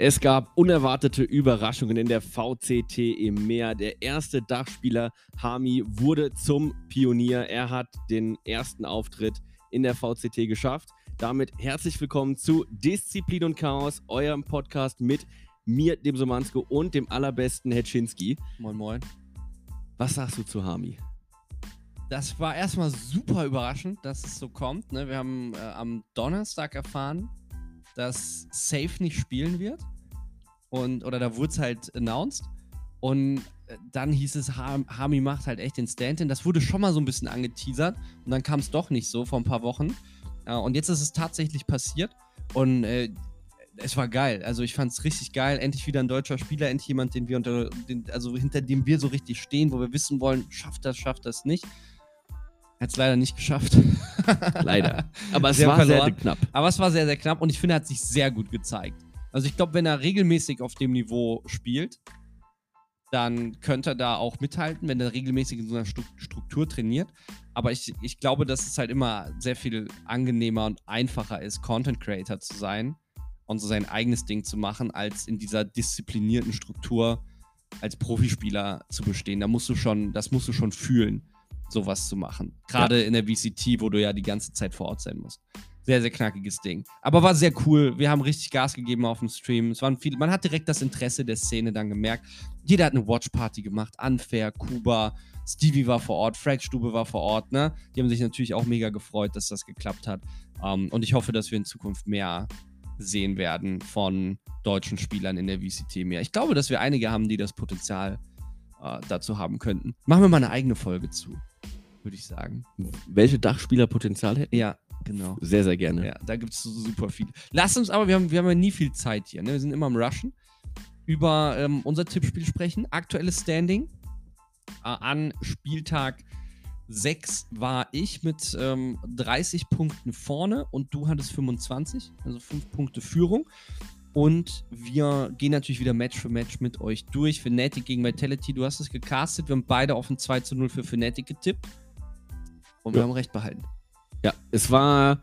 Es gab unerwartete Überraschungen in der VCT im Meer. Der erste Dachspieler Hami wurde zum Pionier. Er hat den ersten Auftritt in der VCT geschafft. Damit herzlich willkommen zu Disziplin und Chaos, eurem Podcast mit mir, dem Somansko und dem allerbesten Hetschinski. Moin, moin. Was sagst du zu Hami? Das war erstmal super überraschend, dass es so kommt. Ne? Wir haben äh, am Donnerstag erfahren, dass Safe nicht spielen wird. Und, oder da wurde es halt announced. Und äh, dann hieß es, Hami macht halt echt den Stand-in. Das wurde schon mal so ein bisschen angeteasert. Und dann kam es doch nicht so vor ein paar Wochen. Ja, und jetzt ist es tatsächlich passiert. Und äh, es war geil. Also ich fand es richtig geil. Endlich wieder ein deutscher Spieler, endlich jemand, den wir unter, den, also hinter dem wir so richtig stehen, wo wir wissen wollen, schafft das, schafft das nicht. Hat es leider nicht geschafft. leider. Aber es war verloren. sehr knapp. Aber es war sehr, sehr knapp und ich finde, er hat sich sehr gut gezeigt. Also ich glaube, wenn er regelmäßig auf dem Niveau spielt, dann könnte er da auch mithalten, wenn er regelmäßig in so einer Struktur trainiert. Aber ich, ich glaube, dass es halt immer sehr viel angenehmer und einfacher ist, Content Creator zu sein und so sein eigenes Ding zu machen, als in dieser disziplinierten Struktur als Profispieler zu bestehen. Da musst du schon, das musst du schon fühlen sowas zu machen. Gerade ja. in der VCT, wo du ja die ganze Zeit vor Ort sein musst. Sehr, sehr knackiges Ding. Aber war sehr cool. Wir haben richtig Gas gegeben auf dem Stream. Es waren viele, man hat direkt das Interesse der Szene dann gemerkt. Jeder hat eine Watchparty gemacht. Unfair, Kuba, Stevie war vor Ort, Frag Stube war vor Ort. Ne? Die haben sich natürlich auch mega gefreut, dass das geklappt hat. Um, ähm, und ich hoffe, dass wir in Zukunft mehr sehen werden von deutschen Spielern in der VCT mehr. Ich glaube, dass wir einige haben, die das Potenzial äh, dazu haben könnten. Machen wir mal eine eigene Folge zu würde ich sagen. Welche Dachspieler Potenzial hätten? Ja, genau. Sehr, sehr gerne. Ja, da gibt es super viele. Lass uns aber, wir haben, wir haben ja nie viel Zeit hier. Ne? Wir sind immer am Rushen. Über ähm, unser Tippspiel sprechen. Aktuelles Standing. Äh, an Spieltag 6 war ich mit ähm, 30 Punkten vorne und du hattest 25, also 5 Punkte Führung. Und wir gehen natürlich wieder Match für Match mit euch durch. Fnatic gegen Vitality, du hast es gecastet. Wir haben beide auf ein 2 zu 0 für Fnatic getippt. Und wir haben recht behalten. Ja, es war,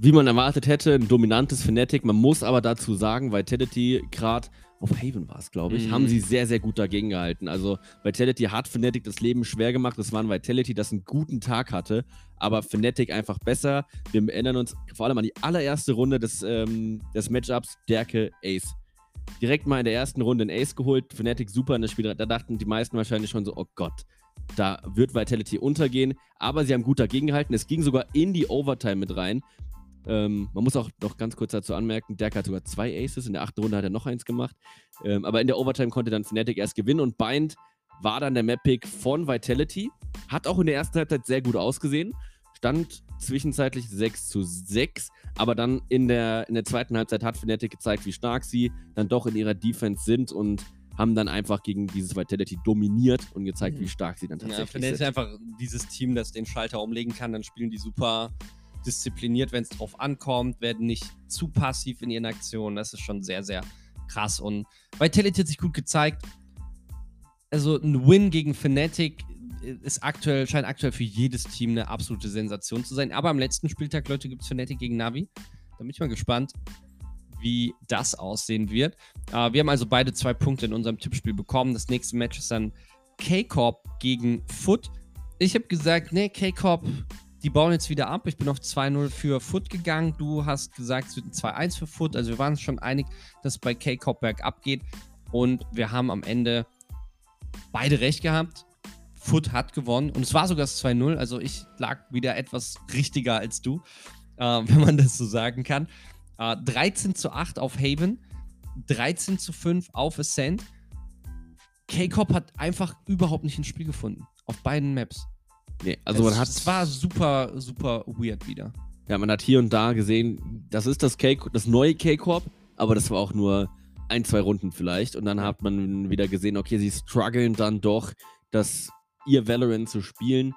wie man erwartet hätte, ein dominantes Fnatic. Man muss aber dazu sagen, Vitality gerade auf Haven war es, glaube ich, mhm. haben sie sehr, sehr gut dagegen gehalten. Also Vitality hat Fnatic das Leben schwer gemacht. Es war ein Vitality, das einen guten Tag hatte, aber Fnatic einfach besser. Wir erinnern uns vor allem an die allererste Runde des, ähm, des Matchups Derke Ace. Direkt mal in der ersten Runde ein Ace geholt, Fnatic super in das Spiel. Da dachten die meisten wahrscheinlich schon so, oh Gott, da wird Vitality untergehen, aber sie haben gut dagegen gehalten. Es ging sogar in die Overtime mit rein. Ähm, man muss auch noch ganz kurz dazu anmerken, Dirk hat sogar zwei Aces. In der achten Runde hat er noch eins gemacht. Ähm, aber in der Overtime konnte dann Fnatic erst gewinnen und Bind war dann der Map-Pick von Vitality. Hat auch in der ersten Halbzeit sehr gut ausgesehen. Stand zwischenzeitlich 6 zu 6. Aber dann in der, in der zweiten Halbzeit hat Fnatic gezeigt, wie stark sie dann doch in ihrer Defense sind und haben dann einfach gegen dieses Vitality dominiert und gezeigt, mhm. wie stark sie dann tatsächlich ja, sind. ist einfach dieses Team, das den Schalter umlegen kann. Dann spielen die super diszipliniert, wenn es drauf ankommt, werden nicht zu passiv in ihren Aktionen. Das ist schon sehr, sehr krass. Und Vitality hat sich gut gezeigt. Also ein Win gegen Fnatic ist aktuell, scheint aktuell für jedes Team eine absolute Sensation zu sein. Aber am letzten Spieltag, Leute, gibt es Fnatic gegen Navi. Da bin ich mal gespannt, wie das aussehen wird. Äh, wir haben also beide zwei Punkte in unserem Tippspiel bekommen. Das nächste Match ist dann K-Corp gegen Foot. Ich habe gesagt, nee, K-Corp, die bauen jetzt wieder ab. Ich bin auf 2-0 für Foot gegangen. Du hast gesagt, es wird ein 2-1 für Foot. Also wir waren uns schon einig, dass es bei K-Corp bergab geht. Und wir haben am Ende beide recht gehabt. Foot hat gewonnen und es war sogar das 2-0. Also ich lag wieder etwas richtiger als du, äh, wenn man das so sagen kann. Uh, 13 zu 8 auf Haven, 13 zu 5 auf Ascent. K-Cop hat einfach überhaupt nicht ins Spiel gefunden. Auf beiden Maps. Nee, also es, man hat. Es war super, super weird wieder. Ja, man hat hier und da gesehen, das ist das, K das neue K-Corp, aber das war auch nur ein, zwei Runden vielleicht. Und dann hat man wieder gesehen, okay, sie strugglen dann doch, das ihr Valorant zu spielen.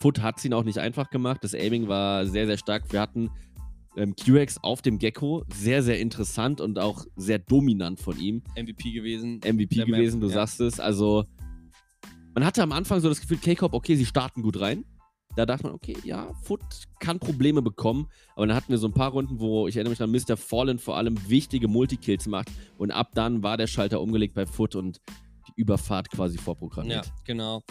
Foot hat es ihnen auch nicht einfach gemacht. Das Aiming war sehr, sehr stark. Wir hatten ähm, QX auf dem Gecko. Sehr, sehr interessant und auch sehr dominant von ihm. MVP gewesen. MVP gewesen, du ja. sagst es. Also, man hatte am Anfang so das Gefühl, K-Cop, okay, sie starten gut rein. Da dachte man, okay, ja, Foot kann Probleme bekommen. Aber dann hatten wir so ein paar Runden, wo ich erinnere mich an Mr. Fallen vor allem wichtige Multikills macht. Und ab dann war der Schalter umgelegt bei Foot und die Überfahrt quasi vorprogrammiert. Ja, genau.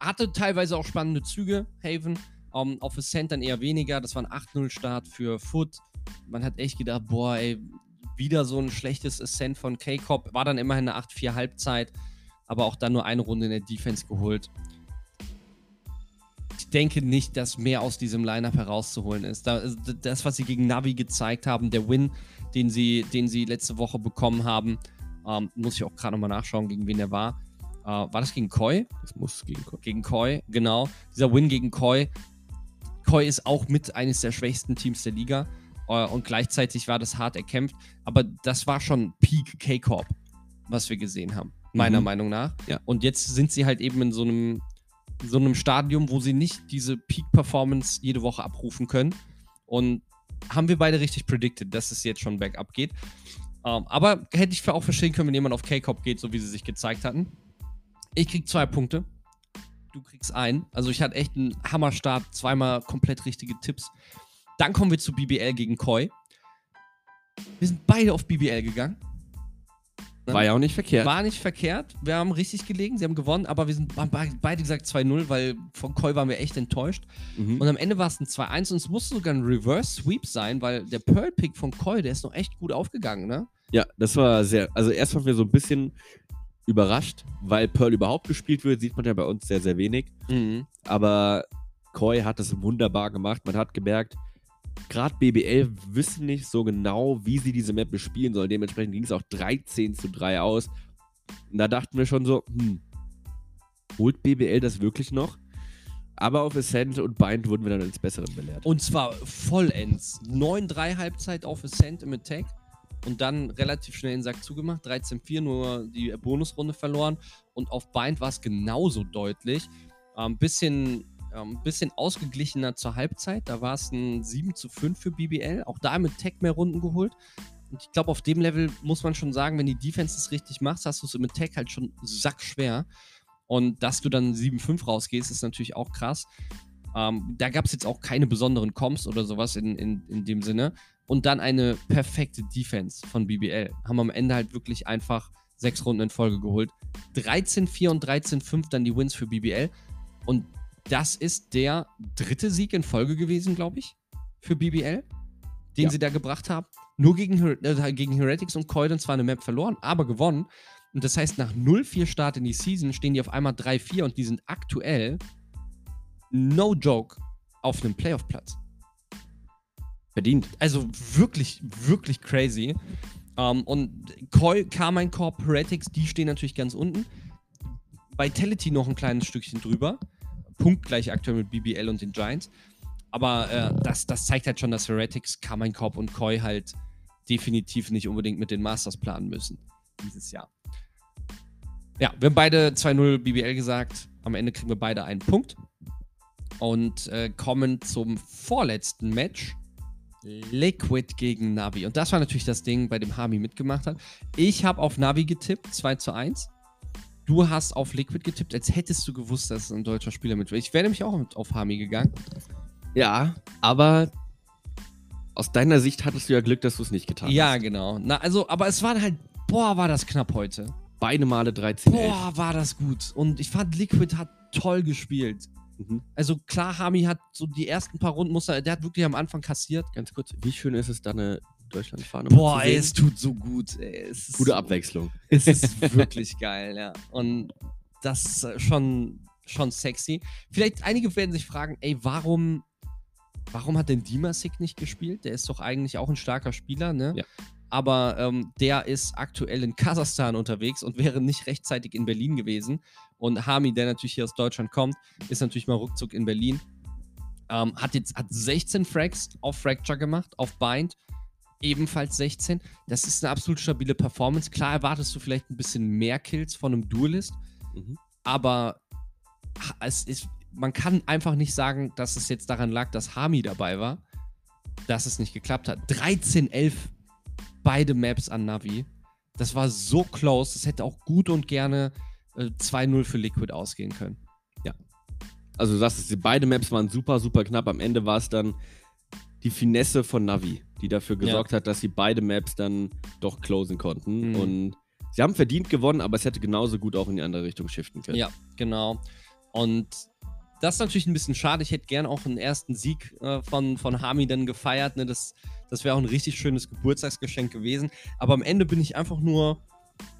Hatte teilweise auch spannende Züge, Haven. Um, auf Ascent dann eher weniger. Das war ein 8-0-Start für Foot. Man hat echt gedacht, boah, ey, wieder so ein schlechtes Ascent von K-Cop. War dann immerhin eine 8-4 Halbzeit, aber auch dann nur eine Runde in der Defense geholt. Ich denke nicht, dass mehr aus diesem Lineup herauszuholen ist. Das, was sie gegen Navi gezeigt haben, der Win, den sie, den sie letzte Woche bekommen haben, ähm, muss ich auch gerade nochmal nachschauen, gegen wen der war. Äh, war das gegen Koi? Das muss gegen Koi. Gegen Koi, genau. Dieser Win gegen Koi. Koi ist auch mit eines der schwächsten Teams der Liga. Äh, und gleichzeitig war das hart erkämpft. Aber das war schon Peak K-Corp, was wir gesehen haben, meiner mhm. Meinung nach. Ja. Und jetzt sind sie halt eben in so einem, so einem Stadium, wo sie nicht diese Peak-Performance jede Woche abrufen können. Und haben wir beide richtig predicted, dass es jetzt schon bergab geht. Ähm, aber hätte ich auch verstehen können, wenn jemand auf K-Cop geht, so wie sie sich gezeigt hatten. Ich krieg zwei Punkte. Du kriegst einen. Also ich hatte echt einen Hammerstart, zweimal komplett richtige Tipps. Dann kommen wir zu BBL gegen Koi. Wir sind beide auf BBL gegangen. War ja auch nicht verkehrt. War nicht verkehrt. Wir haben richtig gelegen, sie haben gewonnen, aber wir sind haben beide gesagt 2-0, weil von Koi waren wir echt enttäuscht. Mhm. Und am Ende war es ein 2-1 und es musste sogar ein Reverse Sweep sein, weil der Pearl-Pick von Koi, der ist noch echt gut aufgegangen, ne? Ja, das war sehr. Also, erst waren wir so ein bisschen überrascht, weil Pearl überhaupt gespielt wird, sieht man ja bei uns sehr, sehr wenig. Mhm. Aber Koi hat das wunderbar gemacht. Man hat gemerkt, gerade BBL wissen nicht so genau, wie sie diese Map bespielen sollen. Dementsprechend ging es auch 13 zu 3 aus. Und da dachten wir schon so, hm, holt BBL das wirklich noch? Aber auf Ascent und Bind wurden wir dann als Besseren belehrt. Und zwar vollends. 9-3 Halbzeit auf Ascent im Attack und dann relativ schnell den Sack zugemacht. 13-4 nur die Bonusrunde verloren. Und auf Bind war es genauso deutlich. Ein ähm, bisschen ein ähm, bisschen ausgeglichener zur Halbzeit. Da war es ein 7 zu 5 für BBL. Auch da mit Tech mehr Runden geholt. Und ich glaube, auf dem Level muss man schon sagen, wenn die Defense es richtig macht, hast du es mit Tech halt schon sackschwer. Und dass du dann 7-5 rausgehst, ist natürlich auch krass. Ähm, da gab es jetzt auch keine besonderen Comps oder sowas in, in, in dem Sinne. Und dann eine perfekte Defense von BBL. Haben am Ende halt wirklich einfach sechs Runden in Folge geholt. 13-4 und 13-5 dann die Wins für BBL. Und das ist der dritte Sieg in Folge gewesen, glaube ich, für BBL, den ja. sie da gebracht haben. Nur gegen, äh, gegen Heretics und Coiden zwar eine Map verloren, aber gewonnen. Und das heißt, nach 0-4 Start in die Season stehen die auf einmal 3-4 und die sind aktuell, no joke, auf einem Playoff-Platz. Verdient. Also wirklich, wirklich crazy. Um, ähm, und Koi, Carmine Corp, Heretics, die stehen natürlich ganz unten. Vitality noch ein kleines Stückchen drüber punktgleich aktuell mit BBL und den Giants. Aber äh, das, das zeigt halt schon, dass Heretics, Carmine und Koi halt definitiv nicht unbedingt mit den Masters planen müssen dieses Jahr. Ja, wir haben beide 2-0 BBL gesagt. Am Ende kriegen wir beide einen Punkt. Und äh, kommen zum vorletzten Match. Liquid gegen Navi. Und das war natürlich das Ding, bei dem Hami mitgemacht hat. Ich habe auf Navi getippt, 2 zu 1. Du hast auf Liquid getippt, als hättest du gewusst, dass es ein deutscher Spieler mit. Ich wäre nämlich auch auf Hami gegangen. Ja, aber aus deiner Sicht hattest du ja Glück, dass du es nicht getan ja, hast. Ja, genau. Na, also, aber es war halt, boah, war das knapp heute. Beide Male 13. Boah, war das gut. Und ich fand, Liquid hat toll gespielt. Mhm. Also klar, Hami hat so die ersten paar Runden, muss er, der hat wirklich am Anfang kassiert. Ganz kurz, wie schön ist es, da eine Deutschlandfahne. Boah, ey, es tut so gut. Ey. Gute Abwechslung. Es ist wirklich geil, ja. Und das ist schon, schon sexy. Vielleicht einige werden sich fragen, ey, warum, warum hat denn Dimasik nicht gespielt? Der ist doch eigentlich auch ein starker Spieler, ne? Ja. Aber ähm, der ist aktuell in Kasachstan unterwegs und wäre nicht rechtzeitig in Berlin gewesen. Und Hami, der natürlich hier aus Deutschland kommt, ist natürlich mal ruckzuck in Berlin. Ähm, hat jetzt hat 16 Frags auf Fracture gemacht, auf Bind ebenfalls 16. Das ist eine absolut stabile Performance. Klar erwartest du vielleicht ein bisschen mehr Kills von einem Duelist, mhm. aber es ist, man kann einfach nicht sagen, dass es jetzt daran lag, dass Hami dabei war, dass es nicht geklappt hat. 13-11 beide Maps an Navi. Das war so close, das hätte auch gut und gerne äh, 2-0 für Liquid ausgehen können. Ja. Also du sagst, beide Maps waren super, super knapp. Am Ende war es dann die Finesse von Navi, die dafür gesorgt ja. hat, dass sie beide Maps dann doch closen konnten. Mhm. Und sie haben verdient gewonnen, aber es hätte genauso gut auch in die andere Richtung shiften können. Ja, genau. Und das ist natürlich ein bisschen schade. Ich hätte gern auch einen ersten Sieg äh, von, von Hami dann gefeiert. Ne? Das, das wäre auch ein richtig schönes Geburtstagsgeschenk gewesen. Aber am Ende bin ich einfach nur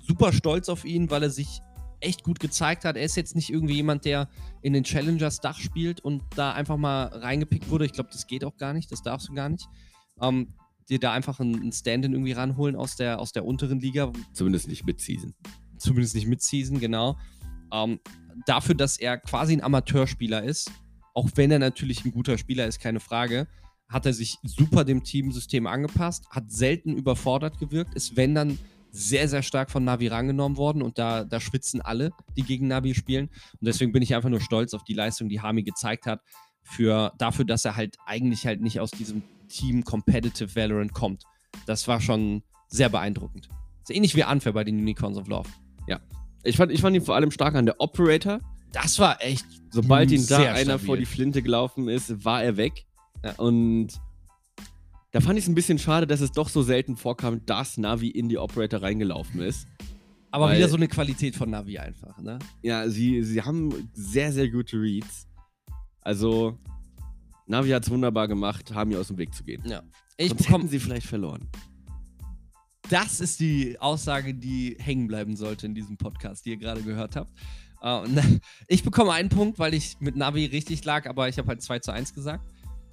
super stolz auf ihn, weil er sich echt gut gezeigt hat. Er ist jetzt nicht irgendwie jemand, der in den Challengers Dach spielt und da einfach mal reingepickt wurde. Ich glaube, das geht auch gar nicht, das darfst du gar nicht. Ähm, dir da einfach einen Stand-in irgendwie ranholen aus der, aus der unteren Liga. Zumindest nicht Mid-Season. Zumindest nicht Mid-Season, genau. Ähm, dafür, dass er quasi ein Amateurspieler ist, auch wenn er natürlich ein guter Spieler ist, keine Frage, hat er sich super dem Teamsystem angepasst, hat selten überfordert gewirkt, ist wenn dann sehr, sehr stark von Navi rangenommen worden und da, da schwitzen alle, die gegen Navi spielen. Und deswegen bin ich einfach nur stolz auf die Leistung, die Hami gezeigt hat, für, dafür, dass er halt eigentlich halt nicht aus diesem Team Competitive Valorant kommt. Das war schon sehr beeindruckend. ist ähnlich wie Unfair bei den Unicorns of Love. Ja. Ich fand, ich fand ihn vor allem stark an der Operator. Das war echt. Sobald ihm da einer stabil. vor die Flinte gelaufen ist, war er weg. Ja. Und da fand ich es ein bisschen schade, dass es doch so selten vorkam, dass Navi in die Operator reingelaufen ist. Aber Weil, wieder so eine Qualität von Navi einfach, ne? Ja, sie, sie haben sehr, sehr gute Reads. Also, Navi hat es wunderbar gemacht, ihr aus dem Weg zu gehen. Ja. Ich Sonst hätten sie vielleicht verloren. Das ist die Aussage, die hängen bleiben sollte in diesem Podcast, die ihr gerade gehört habt. Uh, ich bekomme einen Punkt, weil ich mit Navi richtig lag, aber ich habe halt 2 zu 1 gesagt.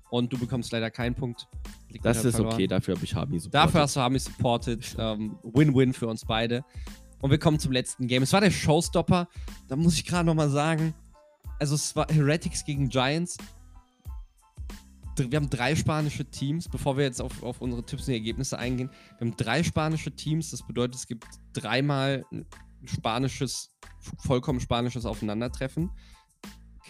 Und du bekommst leider keinen Punkt. Liegt das ist verloren. okay, dafür habe ich Hami supported. Dafür hast du Hami supported. Ähm, Win-win um, für uns beide. Und wir kommen zum letzten Game. Es war der Showstopper. Da muss ich gerade nochmal sagen, also es war Heretics gegen Giants. Wir haben drei spanische Teams, bevor wir jetzt auf, auf unsere Tipps und Ergebnisse eingehen. Wir haben drei spanische Teams, das bedeutet, es gibt dreimal spanisches, vollkommen spanisches Aufeinandertreffen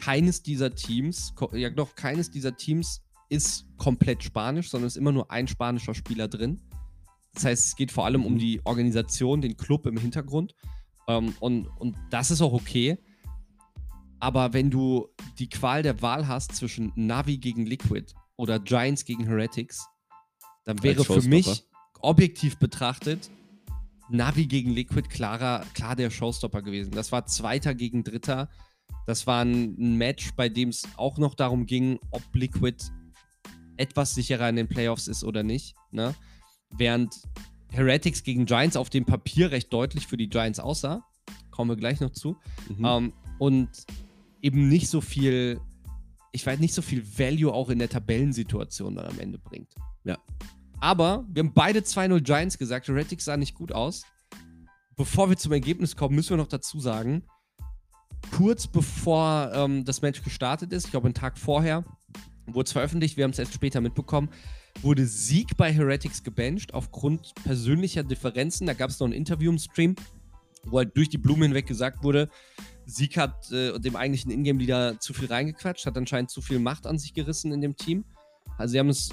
keines dieser Teams, ja doch, keines dieser Teams ist komplett spanisch, sondern es ist immer nur ein spanischer Spieler drin. Das heißt, es geht vor allem um mhm. die Organisation, den Club im Hintergrund. Ähm, und, und das ist auch okay. Aber wenn du die Qual der Wahl hast zwischen Navi gegen Liquid oder Giants gegen Heretics, dann wäre für mich objektiv betrachtet Navi gegen Liquid klarer, klar der Showstopper gewesen. Das war Zweiter gegen Dritter. Das war ein Match, bei dem es auch noch darum ging, ob Liquid etwas sicherer in den Playoffs ist oder nicht. Ne? Während Heretics gegen Giants auf dem Papier recht deutlich für die Giants aussah. Kommen wir gleich noch zu. Mhm. Ähm, und eben nicht so viel, ich weiß nicht so viel Value auch in der Tabellensituation dann am Ende bringt. Ja. Aber wir haben beide 2-0 Giants gesagt. Heretics sah nicht gut aus. Bevor wir zum Ergebnis kommen, müssen wir noch dazu sagen, kurz bevor ähm, das Match gestartet ist, ich glaube einen Tag vorher, wurde es veröffentlicht, wir haben es erst später mitbekommen, wurde Sieg bei Heretics gebencht aufgrund persönlicher Differenzen. Da gab es noch ein Interview im Stream, wo halt durch die Blume hinweg gesagt wurde, Sieg hat äh, dem eigentlichen Ingame-Leader zu viel reingequatscht, hat anscheinend zu viel Macht an sich gerissen in dem Team. Also sie haben es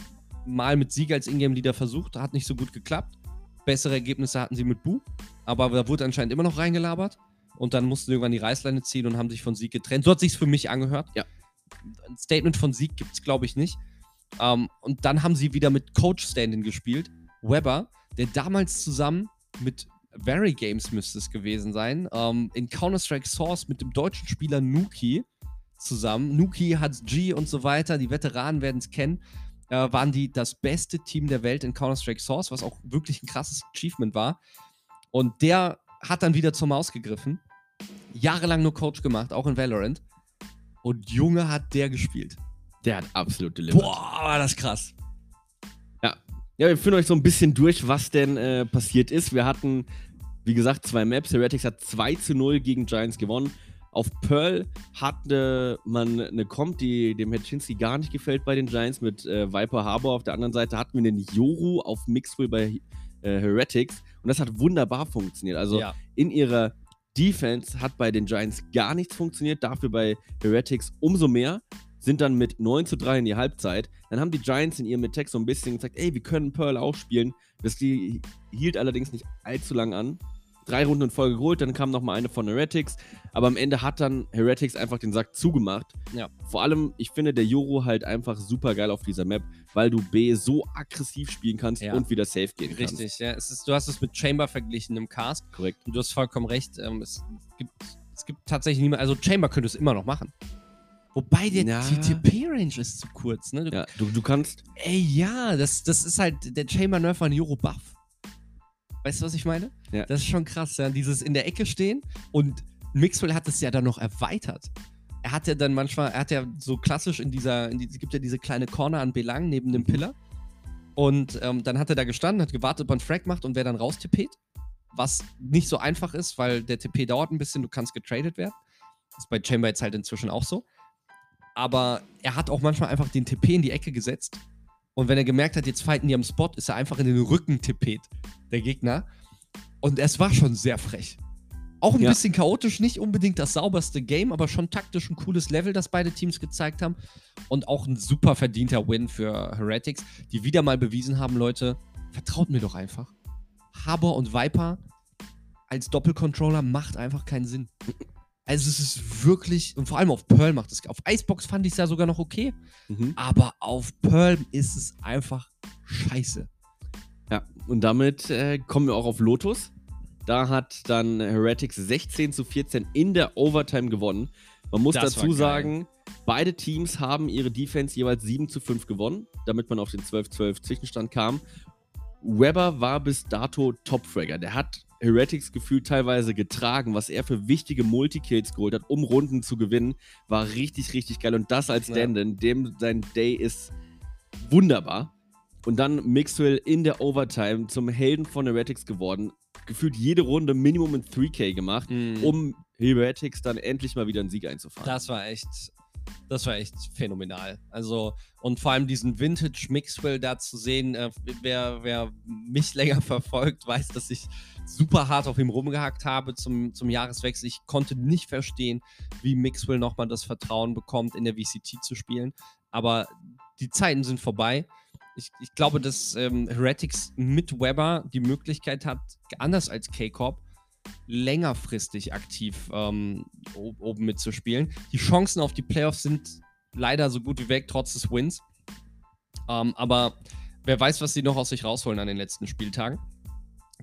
mal mit Sieg als Ingame-Leader versucht, hat nicht so gut geklappt. Bessere Ergebnisse hatten sie mit Bu, aber da wurde anscheinend immer noch reingelabert und dann mussten sie irgendwann die Reißleine ziehen und haben sich von Sieg getrennt. So hat sich für mich angehört. Ja. Ein Statement von Sieg gibt es, glaube ich, nicht. Ähm, und dann haben sie wieder mit Coach Standing gespielt. Weber, der damals zusammen mit Very Games müsste es gewesen sein, ähm, in Counter-Strike Source mit dem deutschen Spieler Nuki zusammen. Nuki hat G und so weiter, die Veteranen werden es kennen. Äh, waren die das beste Team der Welt in Counter-Strike Source, was auch wirklich ein krasses Achievement war. Und der hat dann wieder zur Maus gegriffen jahrelang nur Coach gemacht, auch in Valorant. Und Junge hat der gespielt. Der hat absolut delivered. Boah, war das krass. Ja. Ja, wir führen euch so ein bisschen durch, was denn äh, passiert ist. Wir hatten, wie gesagt, zwei Maps. Heretics hat 2 zu 0 gegen Giants gewonnen. Auf Pearl hatte man eine Comp, die dem Hetchinski gar nicht gefällt bei den Giants, mit äh, Viper Harbor. Auf der anderen Seite hatten wir den Yoru auf Mixwell bei äh, Heretics. Und das hat wunderbar funktioniert. Also ja. in ihrer Defense hat bei den Giants gar nichts funktioniert, dafür bei Heretics umso mehr. Sind dann mit 9 zu 3 in die Halbzeit. Dann haben die Giants in ihrem Attack so ein bisschen gesagt, ey, wir können Pearl auch spielen. Das hielt allerdings nicht allzu lang an. Drei Runden in Folge geholt, dann kam noch mal eine von Heretics, aber am Ende hat dann Heretics einfach den Sack zugemacht. Ja. Vor allem, ich finde der Juro halt einfach super geil auf dieser Map, weil du B so aggressiv spielen kannst Ja. und wieder safe gehen kannst. Richtig, ja. Ist, du hast es mit Chamber verglichen im Cast. Korrekt. Und du hast vollkommen recht. Ähm, es, gibt, es gibt tatsächlich niemand. Also Chamber könnte es immer noch machen. Wobei der, Ja. die TP-Range ist zu kurz, ne? Du, Ja, du, du kannst, Ey, ja, das, das ist halt der Chamber Nerf an Euro Buff. Weißt du, was ich meine? Ja. Das ist schon krass, ja. Dieses in der Ecke stehen und Mixwell hat es ja dann noch erweitert. Er hat ja dann manchmal, er hat ja so klassisch in dieser, in die, es gibt ja diese kleine Corner an Belang neben dem Pillar. Und ähm, dann hat er da gestanden, hat gewartet, ob einen Frag macht und wer dann raustippt. Was nicht so einfach ist, weil der TP dauert ein bisschen, du kannst getradet werden. Das ist bei Chamber jetzt halt inzwischen auch so. Aber er hat auch manchmal einfach den TP in die Ecke gesetzt. Und wenn er gemerkt hat, jetzt fighten die am Spot, ist er einfach in den Rücken tippet, der Gegner. Und es war schon sehr frech. Auch ein Ja. bisschen chaotisch, nicht unbedingt das sauberste Game, aber schon taktisch ein cooles Level, das beide Teams gezeigt haben. Und auch ein super verdienter Win für Heretics, die wieder mal bewiesen haben, Leute, vertraut mir doch einfach. Harbor und Viper als Doppelcontroller macht einfach keinen Sinn. Also es ist wirklich, und vor allem auf Pearl macht es, auf Icebox fand ich es ja sogar noch okay, mhm. aber auf Pearl ist es einfach scheiße. Ja, und damit äh, kommen wir auch auf Lotus. Da hat dann Heretics 16 zu 14 in der Overtime gewonnen. Man muss Das dazu sagen, beide Teams haben ihre Defense jeweils 7 zu 5 gewonnen, damit man auf den 12-12 Zwischenstand kam. Weber war bis dato Topfragger. Der hat Heretics gefühlt teilweise getragen, was er für wichtige Multikills geholt hat, um Runden zu gewinnen, war richtig, richtig geil. Und das als Ja. Stand-in, dem sein Day ist wunderbar. Und dann Mixwell in der Overtime zum Helden von Heretics geworden. Gefühlt jede Runde Minimum in 3K gemacht, Um um Heretics dann endlich mal wieder einen Sieg einzufahren. das war echt, das war echt phänomenal. Also, und vor allem diesen Vintage Mixwell da zu sehen, äh, wer, wer mich länger verfolgt, weiß, dass ich super hart auf ihm rumgehackt habe zum, zum Jahreswechsel. Ich konnte nicht verstehen, wie Mixwell nochmal das Vertrauen bekommt, in der VCT zu spielen. Aber die Zeiten sind vorbei. Ich, ich glaube, dass ähm, Heretics mit Weber die Möglichkeit hat, anders als K-Corp, längerfristig aktiv ähm, oben mitzuspielen. Die Chancen auf die Playoffs sind leider so gut wie weg, trotz des Wins. Ähm, aber wer weiß, was sie noch aus sich rausholen an den letzten Spieltagen.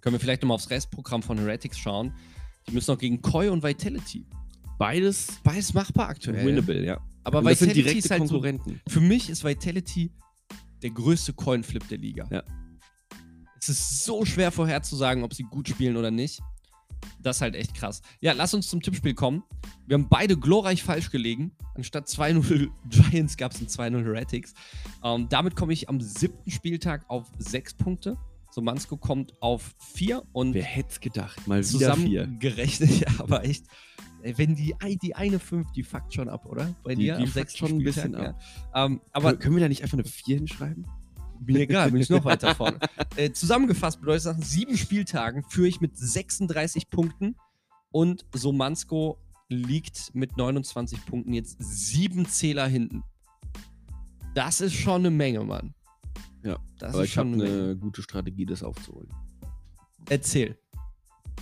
Können wir vielleicht nochmal aufs Restprogramm von Heretics schauen. Die müssen noch gegen Koi und Vitality. Beides Beides machbar aktuell. winnable, ja. Aber Und das sind Vitality direkte ist halt so, Konkurrenten. für mich ist Vitality der größte Coinflip der Liga. Ja. Es ist so schwer vorherzusagen, ob sie gut spielen oder nicht. Das ist halt echt krass. Ja, lass uns zum Tippspiel kommen. Wir haben beide glorreich falsch gelegen. Anstatt 2-0 Giants gab es ein 2-0 Heretics. Ähm, damit komme ich am siebten Spieltag auf sechs Punkte. Somansko kommt auf vier und Wer hätte es gedacht? Mal wieder zusammen vier. gerechnet, ja, aber echt. Wenn die, die eine 5, die fuckt schon ab, oder? Bei Die- dir die am sechsten schon ein Spieltag, bisschen ab. Ja. Ähm, Aber aber können wir da nicht einfach eine 4 hinschreiben? Mir egal, bin ich noch weiter vorne. Äh, zusammengefasst bedeutet das, nach sieben Spieltagen führe ich mit 36 Punkten und Somansko liegt mit 29 Punkten jetzt sieben Zähler hinten. Das ist schon eine Menge, Mann. Ja, das Aber ist ich habe schon eine eine Menge. gute Strategie, das aufzuholen. Erzähl.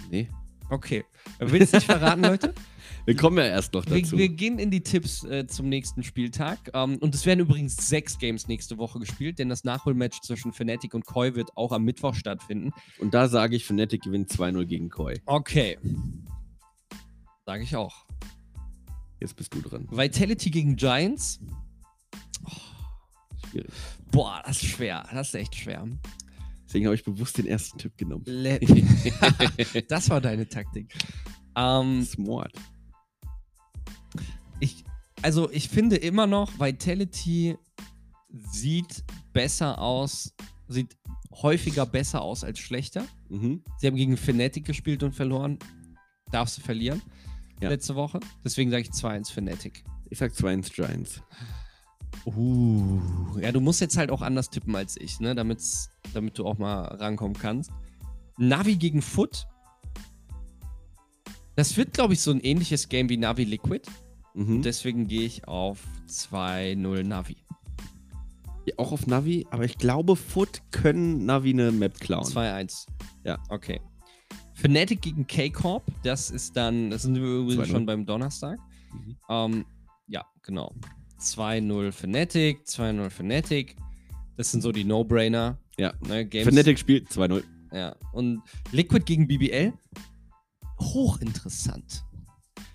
Nee. Okay. Willst du nicht verraten, Leute? Wir kommen ja erst noch Wir, dazu. wir gehen in die Tipps äh, zum nächsten Spieltag. Ähm, und es werden übrigens sechs Games nächste Woche gespielt, denn das Nachholmatch zwischen Fnatic und Koi wird auch am Mittwoch stattfinden. Und da sage ich, Fnatic gewinnt 2-0 gegen Koi. Okay. Sage ich auch. Jetzt bist du dran. Vitality gegen Giants. Schwierig. Boah, das ist schwer. Das ist echt schwer. Deswegen habe ich bewusst den ersten Tipp genommen. Das war deine Taktik. Ähm, Smart. Also ich finde immer noch, Vitality sieht besser aus, sieht häufiger besser aus als schlechter. Mhm. Sie haben gegen Fnatic gespielt und verloren. Darfst du verlieren. Ja. Letzte Woche. Deswegen sage ich 2-1 Fnatic. Ich sag 2-1 Giants. Uh. Ja, du musst jetzt halt auch anders tippen als ich, ne? Damit's, damit du auch mal rankommen kannst. Navi gegen Foot. Das wird, glaube ich, so ein ähnliches Game wie Navi Liquid. Mhm. Deswegen gehe ich auf 2-0 Navi. Ja, auch auf Navi, aber ich glaube, Foot können Navi eine Map klauen. 2-1. Ja. Okay. Fnatic gegen K-Corp, das ist dann, das sind wir übrigens 2-0. schon beim Donnerstag. Mhm. Ähm, ja, genau. 2-0 Fnatic, 2-0 Fnatic. Das sind so die No-Brainer. Ja. Ne, Games. Fnatic spielt 2-0. Ja. Und Liquid gegen BBL, hochinteressant.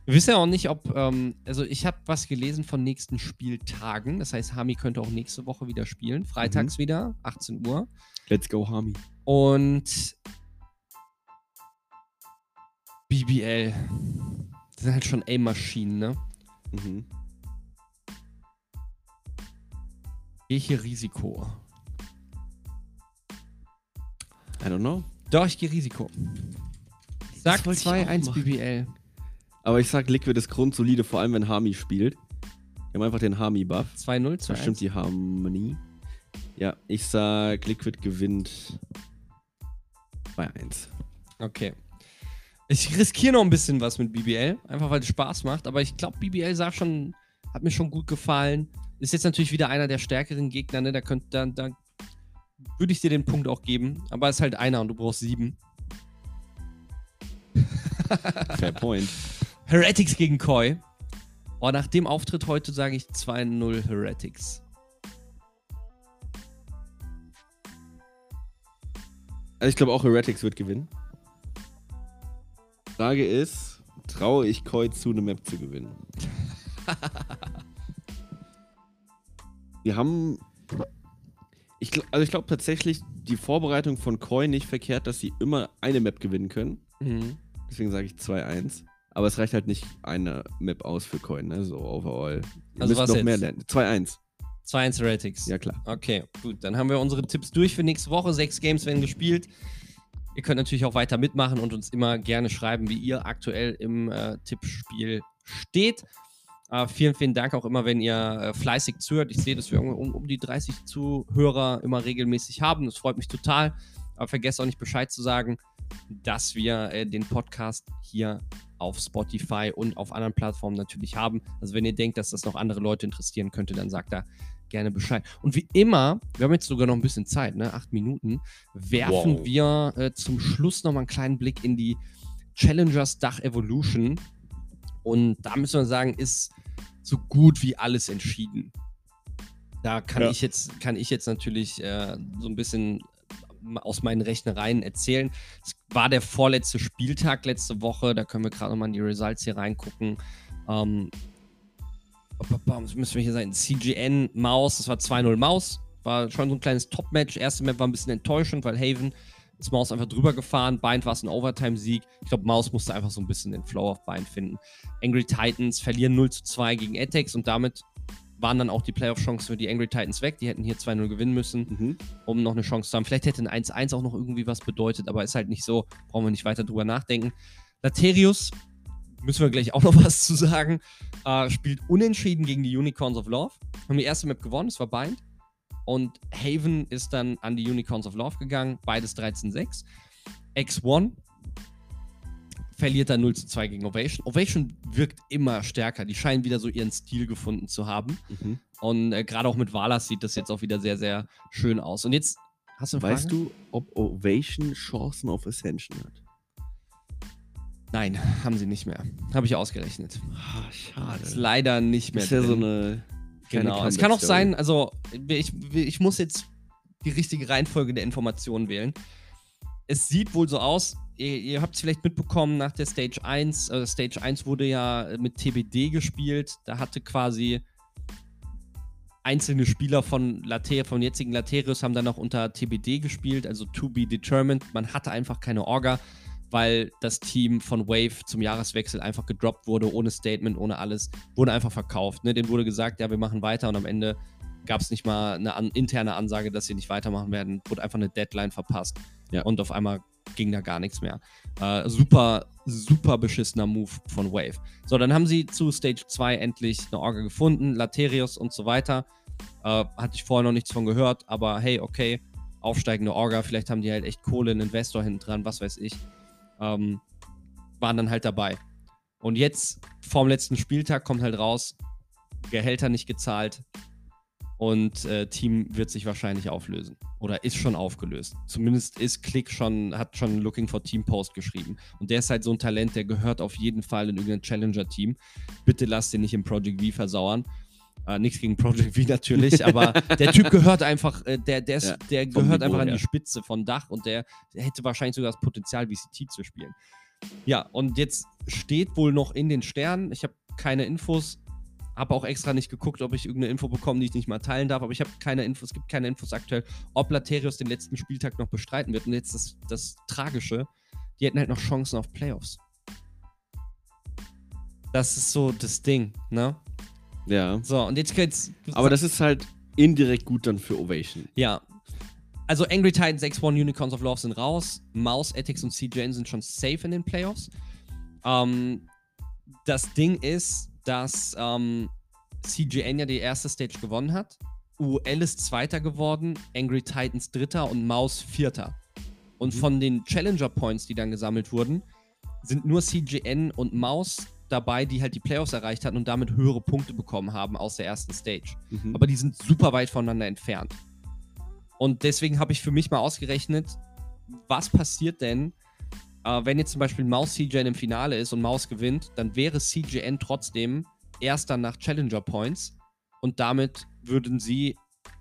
Wir wissen ja auch nicht, ob, ähm, also ich habe was gelesen von nächsten Spieltagen. Das heißt, Hami könnte auch nächste Woche wieder spielen. Freitags wieder, 18 Uhr. Let's go, Hami. Und BBL. Das sind halt schon A-Maschinen, ne? Mhm. Gehe ich hier Risiko? I don't know. Doch, ich gehe Risiko. Sag wollte ich auch 2-1 machen. BBL. Aber ich sag, Liquid ist grundsolide, vor allem wenn Hami spielt. Wir haben einfach den Hami-Buff. 2-0, Da stimmt 2-1. die Harmonie. Ja, ich sag, Liquid gewinnt bei 1. Okay. Ich riskiere noch ein bisschen was mit BBL, einfach weil es Spaß macht, aber ich glaube, BBL sah schon, hat mir schon gut gefallen. Ist jetzt natürlich wieder einer der stärkeren Gegner, ne? Da könnte dann, da würde ich dir den Punkt auch geben, aber es ist halt einer und du brauchst sieben. Fair point. Heretics gegen Koi. Oh, nach dem Auftritt heute sage ich 2-0 Heretics. Also ich glaube auch Heretics wird gewinnen. Frage ist, traue ich Koi zu, eine Map zu gewinnen? Wir haben. Ich, also ich glaube tatsächlich, die Vorbereitung von Koi nicht verkehrt, dass sie immer eine Map gewinnen können. Mhm. Deswegen sage ich 2-1. Aber es reicht halt nicht eine Map aus für Koi, ne? So overall. Ihr Also was noch jetzt? mehr lernen. 2-1. 2-1 Heretics. Ja, klar. Okay, gut. Dann haben wir unsere Tipps durch für nächste Woche. Sechs Games werden gespielt. Ihr könnt natürlich auch weiter mitmachen und uns immer gerne schreiben, wie ihr aktuell im äh, Tippspiel steht. Äh, vielen, vielen Dank auch immer, wenn ihr äh, fleißig zuhört. Ich sehe, dass wir um, um die 30 Zuhörer immer regelmäßig haben. Das freut mich total. Aber vergesst auch nicht Bescheid zu sagen, dass wir äh, den Podcast hier auf Spotify und auf anderen Plattformen natürlich haben. Also wenn ihr denkt, dass das noch andere Leute interessieren könnte, dann sagt da gerne Bescheid. Und wie immer, wir haben jetzt sogar noch ein bisschen Zeit, ne? Acht Minuten, werfen Wow. wir äh, zum Schluss nochmal einen kleinen Blick in die Challengers Dach Evolution. Und da müssen wir sagen, ist so gut wie alles entschieden. Da kann Ja. ich jetzt, kann ich jetzt natürlich äh, so ein bisschen aus meinen Rechnereien erzählen. Es war der vorletzte Spieltag letzte Woche. Da können wir gerade nochmal in die Results hier reingucken. Ähm, müssen wir hier sein. CGN Maus, das war 2-0 Maus. War schon so ein kleines Top-Match. Erste Map war ein bisschen enttäuschend, weil Haven ist Maus einfach drüber gefahren. Bind war es ein Overtime-Sieg. Ich glaube, Maus musste einfach so ein bisschen den Flow auf Bind finden. Angry Titans verlieren 0 zu 2 gegen Atex und damit waren dann auch die Playoff-Chancen für die Angry Titans weg. Die hätten hier 2-0 gewinnen müssen Mhm. um noch eine Chance zu haben. Vielleicht hätte ein 1-1 auch noch irgendwie was bedeutet, aber ist halt nicht so. Brauchen wir nicht weiter drüber nachdenken. Laterius, müssen wir gleich auch noch was zu sagen, äh, spielt unentschieden gegen die Unicorns of Love. Haben die erste Map gewonnen, das war Bind. Und Haven ist dann an die Unicorns of Love gegangen, beides 13-6. X1 verliert dann 0 zu 2 gegen Ovation. Ovation wirkt immer stärker. Die scheinen wieder so ihren Stil gefunden zu haben. Mhm. Und äh, gerade auch mit Walas sieht das jetzt auch wieder sehr, sehr schön aus. Und jetzt hast du eine Weißt du, ob Ovation Chancen auf Ascension hat? Nein, haben sie nicht mehr. Habe ich ausgerechnet. Ah, schade. Ist leider nicht mehr. Ist ja so drin. eine. kleine Genau. Es kann auch sein, also ich, ich muss jetzt die richtige Reihenfolge der Informationen wählen. Es sieht wohl so aus, ihr, ihr habt es vielleicht mitbekommen, nach der Stage 1, äh, Stage 1 wurde ja mit TBD gespielt. Da hatte quasi einzelne Spieler von Later, von jetzigen Laterius haben dann auch unter TBD gespielt, also to be determined. Man hatte einfach keine Orga, weil das Team von Wave zum Jahreswechsel einfach gedroppt wurde, ohne Statement, ohne alles, wurde einfach verkauft. Ne? Denen wurde gesagt, ja, wir machen weiter und am Ende gab es nicht mal eine an, interne Ansage, dass sie nicht weitermachen werden, wurde einfach eine Deadline verpasst Ja. und auf einmal ging da gar nichts mehr. Äh, super, super beschissener Move von Wave. So, dann haben sie zu Stage 2 endlich eine Orga gefunden, Laterius und so weiter. Äh, hatte ich vorher noch nichts von gehört, aber hey, okay, aufsteigende Orga, vielleicht haben die halt echt Kohle, einen Investor hinten dran, was weiß ich. Ähm, waren dann halt dabei. Und jetzt, vorm letzten Spieltag, kommt halt raus, Gehälter nicht gezahlt, Und äh, Team wird sich wahrscheinlich auflösen. Oder ist schon aufgelöst. Zumindest ist Click schon, hat schon Looking for Team Post geschrieben. Und der ist halt so ein Talent, der gehört auf jeden Fall in irgendein Challenger-Team. Bitte lasst den nicht im Project V versauern. Äh, nichts gegen Project V natürlich, aber der Typ gehört einfach, äh, der, der, ist, Ja, der gehört Niveau einfach an die. Spitze von Dach und der, der hätte wahrscheinlich sogar das Potenzial, VCT zu spielen. Ja, und jetzt steht wohl noch in den Sternen. Ich habe keine Infos, habe auch extra nicht geguckt, ob ich irgendeine Info bekomme, die ich nicht mal teilen darf, aber ich habe keine Infos, es gibt keine Infos aktuell, ob Laterius den letzten Spieltag noch bestreiten wird. Und jetzt das, das Tragische, die hätten halt noch Chancen auf Playoffs. Das ist so das Ding, ne? Ja. So, und jetzt geht's. Aber das ist halt indirekt gut dann für Ovation. Ja. Also Angry Titans, X1 Unicorns of Love sind raus. Mouse, Ethics und CJN sind schon safe in den Playoffs. Ähm, das Ding ist, dass ähm, CJN ja die erste Stage gewonnen hat. UL ist Zweiter geworden, Angry Titans Dritter und Mouse Vierter. Und Mhm. von den Challenger Points, die dann gesammelt wurden, sind nur CJN und Mouse dabei, die halt die Playoffs erreicht hatten und damit höhere Punkte bekommen haben aus der ersten Stage Mhm. aber die sind super weit voneinander entfernt. Und deswegen habe ich für mich mal ausgerechnet, was passiert denn, äh, wenn jetzt zum Beispiel Maus CJN im Finale ist und Maus gewinnt, dann wäre CJN trotzdem erster nach Challenger Points und damit würden sie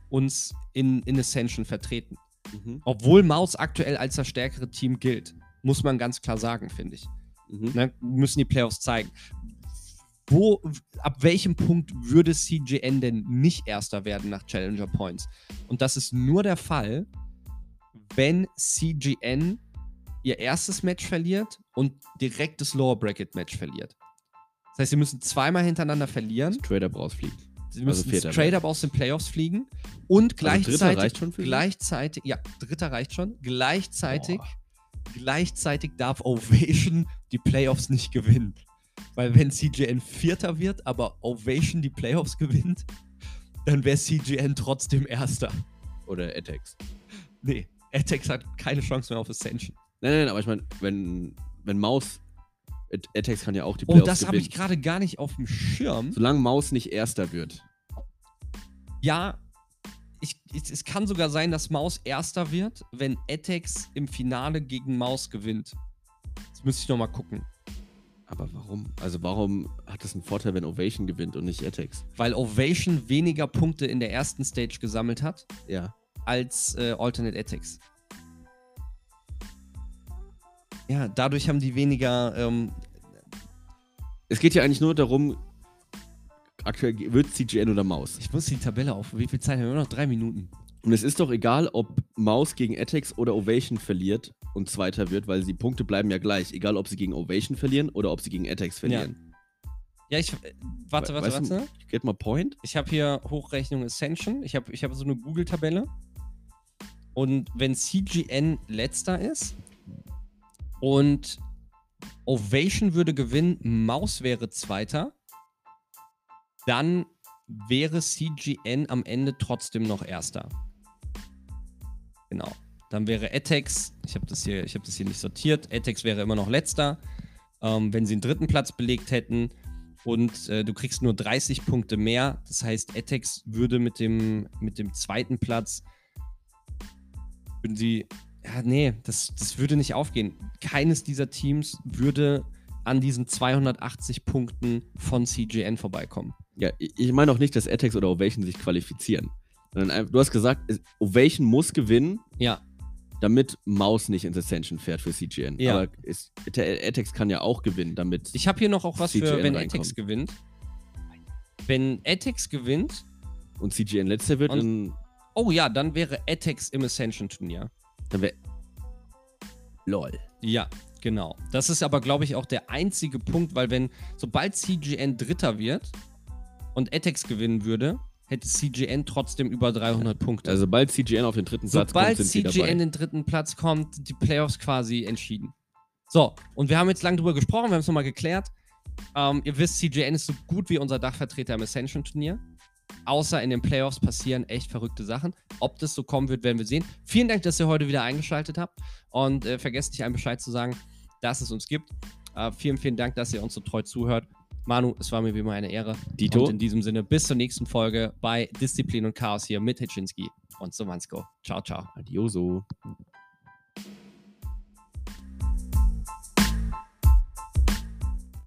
uns in, in Ascension vertreten. Mhm. Obwohl Maus aktuell als das stärkere Team gilt, muss man ganz klar sagen, finde ich. Mhm. Ne, müssen die Playoffs zeigen. Wo, ab welchem Punkt würde CGN denn nicht Erster werden nach Challenger Points? Und das ist nur der Fall, wenn CGN ihr erstes Match verliert und direkt das Lower Bracket Match verliert. Das heißt, sie müssen zweimal hintereinander verlieren. Trader rausfliegt. Sie müssen Vierter straight up aus den Playoffs fliegen und Also Dritter gleichzeitig, reicht schon für sie? gleichzeitig, ja, Dritter reicht schon. Gleichzeitig, Boah. gleichzeitig darf Ovation die Playoffs nicht gewinnen. Weil wenn CGN Vierter wird, aber Ovation die Playoffs gewinnt, dann wäre CGN trotzdem Erster. Oder Etex. Nee, Atex hat keine Chance mehr auf Ascension. Nein, nein, aber ich meine, wenn, wenn Maus. Etex kann ja auch die Oh, Playoffs das habe ich gerade gar nicht auf dem Schirm. Solange Maus nicht Erster wird. Ja, ich, ich, es kann sogar sein, dass Maus Erster wird, wenn Etex im Finale gegen Maus gewinnt. Das müsste ich nochmal gucken. Aber warum? Also warum hat das einen Vorteil, wenn Ovation gewinnt und nicht Etex? Weil Ovation weniger Punkte in der ersten Stage gesammelt hat Ja. als äh, Alternate Ethics. Ja, dadurch haben die weniger. Ähm, Es geht ja eigentlich nur darum, aktuell wird CGN oder Maus. ich muss die Tabelle auf. Wie viel Zeit haben wir? Noch drei Minuten. Und es ist doch egal, ob Maus gegen Etex oder Ovation verliert und Zweiter wird, weil die Punkte bleiben ja gleich. Egal, ob sie gegen Ovation verlieren oder ob sie gegen Etex verlieren. Ja, ich. Äh, warte, warte, Weißt du- warte. Get mal Point? Ich habe hier Hochrechnung Ascension. Ich habe ich hab so eine Google-Tabelle. Und wenn CGN letzter ist und Ovation würde gewinnen, Maus wäre zweiter, dann wäre CGN am Ende trotzdem noch erster. Genau. Dann wäre Etex, ich habe das, hier- hab das hier nicht sortiert, Etex wäre immer noch letzter, ähm, wenn sie den dritten Platz belegt hätten und äh, du kriegst nur 30 Punkte mehr. Das heißt, Etex würde mit dem, mit dem zweiten Platz, würden sie, ja, nee, das, das würde nicht aufgehen. Keines dieser Teams würde an diesen 280 Punkten von CGN vorbeikommen. Ja, ich meine auch nicht, dass Etex oder Ovation sich qualifizieren. Sondern Du hast gesagt, es- Ovation muss gewinnen, Ja, damit Maus nicht ins Ascension fährt für CGN. Ja. Aber es, Ete- Etex kann ja auch gewinnen, damit. ich habe hier noch auch was für, CGN wenn reinkommt. Etex gewinnt. Wenn Etex gewinnt, und CGN letzter wird, Und- dann, oh ja, dann wäre Etex im Ascension-Turnier. Dann wäre. LOL. Ja, genau. Das ist aber, glaube ich, auch der einzige Punkt, weil wenn, sobald CGN Dritter wird und Etex gewinnen würde, hätte CGN trotzdem über 300 Punkte. Also, sobald CGN auf den dritten Platz kommt, Sobald sind CGN den dritten Platz kommt, die Playoffs quasi entschieden. So, und wir haben jetzt lange drüber gesprochen, wir haben es nochmal geklärt. Ähm, ihr wisst, CGN ist so gut wie unser Dachvertreter im Ascension-Turnier. Außer in den Playoffs passieren echt verrückte Sachen. Ob das so kommen wird, werden wir sehen. Vielen Dank, dass ihr heute wieder eingeschaltet habt. Und äh, vergesst nicht, einen Bescheid zu sagen, dass es uns gibt. Äh, vielen, vielen Dank, dass ihr uns so treu zuhört. Manu, es war mir wie immer eine Ehre. Dito. Und in diesem Sinne, bis zur nächsten Folge bei Disziplin und Chaos hier mit Hitchinski und Somansko. Ciao, ciao. Adioso.